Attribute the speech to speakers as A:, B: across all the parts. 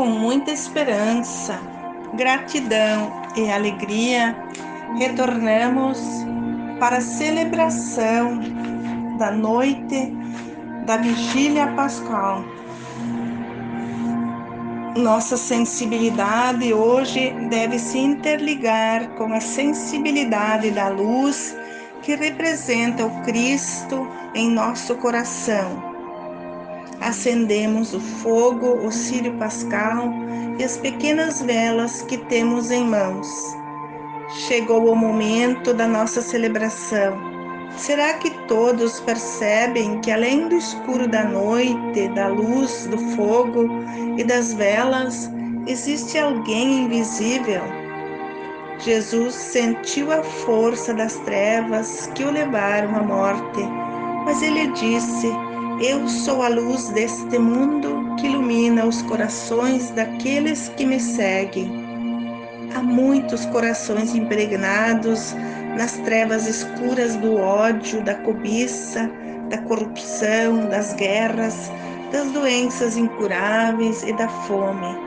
A: com muita esperança, gratidão e alegria, retornamos para a celebração da noite da vigília pascal. Nossa sensibilidade hoje deve se interligar com a sensibilidade da luz que representa o Cristo em nosso coração. Acendemos o fogo, o círio pascal e as pequenas velas que temos em mãos. Chegou o momento da nossa celebração Será que todos percebem que além do escuro da noite, da luz, do fogo e das velas, existe alguém invisível? Jesus sentiu a força das trevas que o levaram à morte, mas ele disse: Eu sou a luz deste mundo que ilumina os corações daqueles que me seguem. Há muitos corações impregnados nas trevas escuras do ódio, da cobiça, da corrupção, das guerras, das doenças incuráveis e da fome.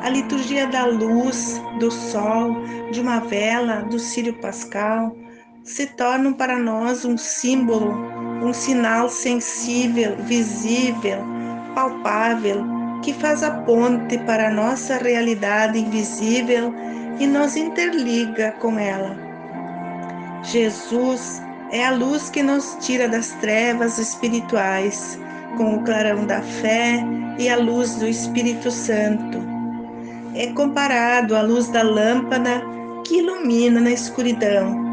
A: A liturgia da luz, do sol, de uma vela, do círio pascal, se tornam para nós um símbolo, um sinal sensível, visível, palpável, que faz a ponte para a nossa realidade invisível e nos interliga com ela. Jesus é a luz que nos tira das trevas espirituais, com o clarão da fé e a luz do Espírito Santo. É comparado à luz da lâmpada que ilumina na escuridão.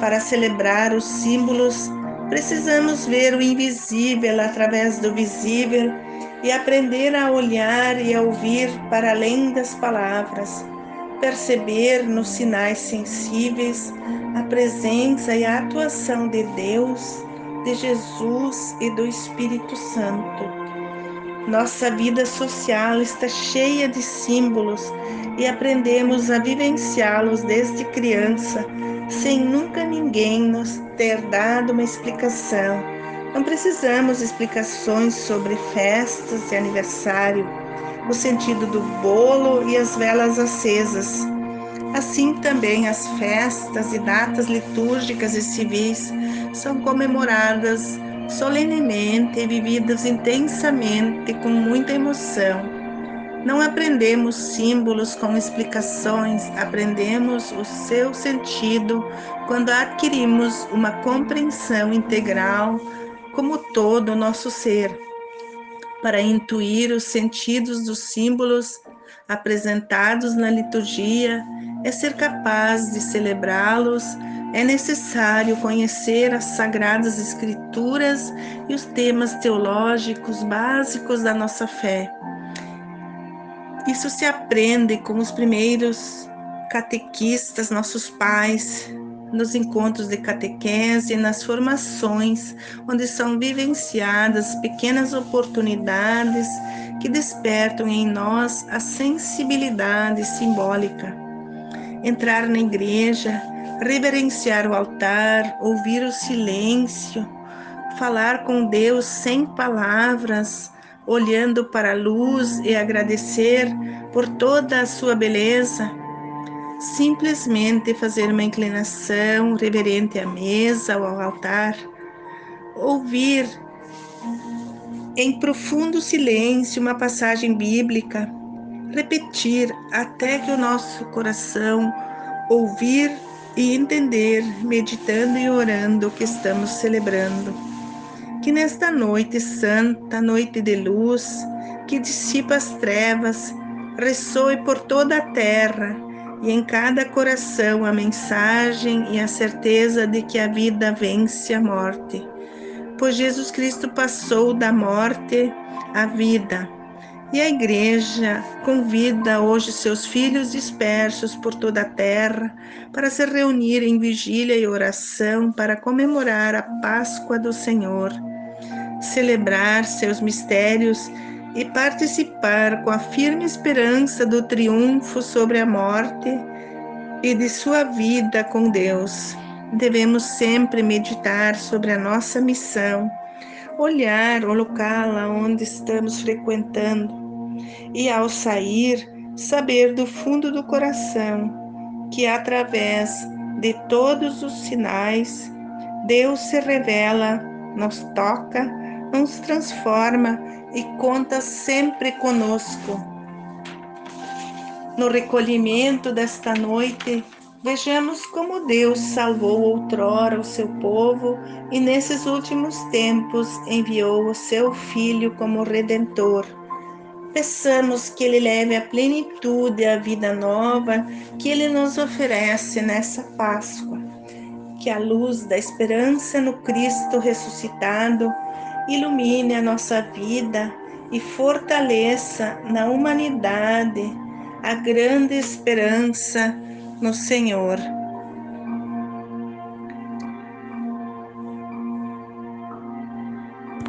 A: Para celebrar os símbolos, precisamos ver o invisível através do visível e aprender a olhar e a ouvir para além das palavras perceber nos sinais sensíveis a presença e a atuação de Deus, de Jesus e do Espírito Santo. Nossa vida social está cheia de símbolos e aprendemos a vivenciá-los desde criança, sem nunca ninguém nos ter dado uma explicação. Não precisamos explicações sobre festas e aniversário o sentido do bolo e as velas acesas. Assim também as festas e datas litúrgicas e civis são comemoradas solenemente e vividas intensamente com muita emoção. Não aprendemos símbolos com explicações, aprendemos o seu sentido quando adquirimos uma compreensão integral como todo o nosso ser para intuir os sentidos dos símbolos apresentados na liturgia, é ser capaz de celebrá-los, é necessário conhecer as sagradas escrituras e os temas teológicos básicos da nossa fé. Isso se aprende com os primeiros catequistas, nossos pais, nos encontros de catequese, nas formações, onde são vivenciadas pequenas oportunidades que despertam em nós a sensibilidade simbólica. Entrar na igreja, reverenciar o altar, ouvir o silêncio, falar com Deus sem palavras, olhando para a luz e agradecer por toda a sua beleza simplesmente fazer uma inclinação reverente à mesa ou ao altar, ouvir em profundo silêncio uma passagem bíblica, repetir até que o nosso coração ouvir e entender, meditando e orando o que estamos celebrando. Que nesta noite santa, noite de luz, que dissipa as trevas, ressoe por toda a terra e em cada coração a mensagem e a certeza de que a vida vence a morte. Pois Jesus Cristo passou da morte à vida. E a igreja convida hoje seus filhos dispersos por toda a terra para se reunir em vigília e oração para comemorar a Páscoa do Senhor, celebrar seus mistérios e participar com a firme esperança do triunfo sobre a morte e de sua vida com Deus. Devemos sempre meditar sobre a nossa missão, olhar o local onde estamos frequentando, e ao sair, saber do fundo do coração que através de todos os sinais, Deus se revela, nos toca, nos transforma e conta sempre conosco. No recolhimento desta noite, vejamos como Deus salvou outrora o seu povo e nesses últimos tempos enviou o seu Filho como Redentor Peçamos que Ele leve à plenitude a vida nova que Ele nos oferece nessa Páscoa. Que a luz da esperança no Cristo ressuscitado ilumine a nossa vida e fortaleça na humanidade a grande esperança no Senhor.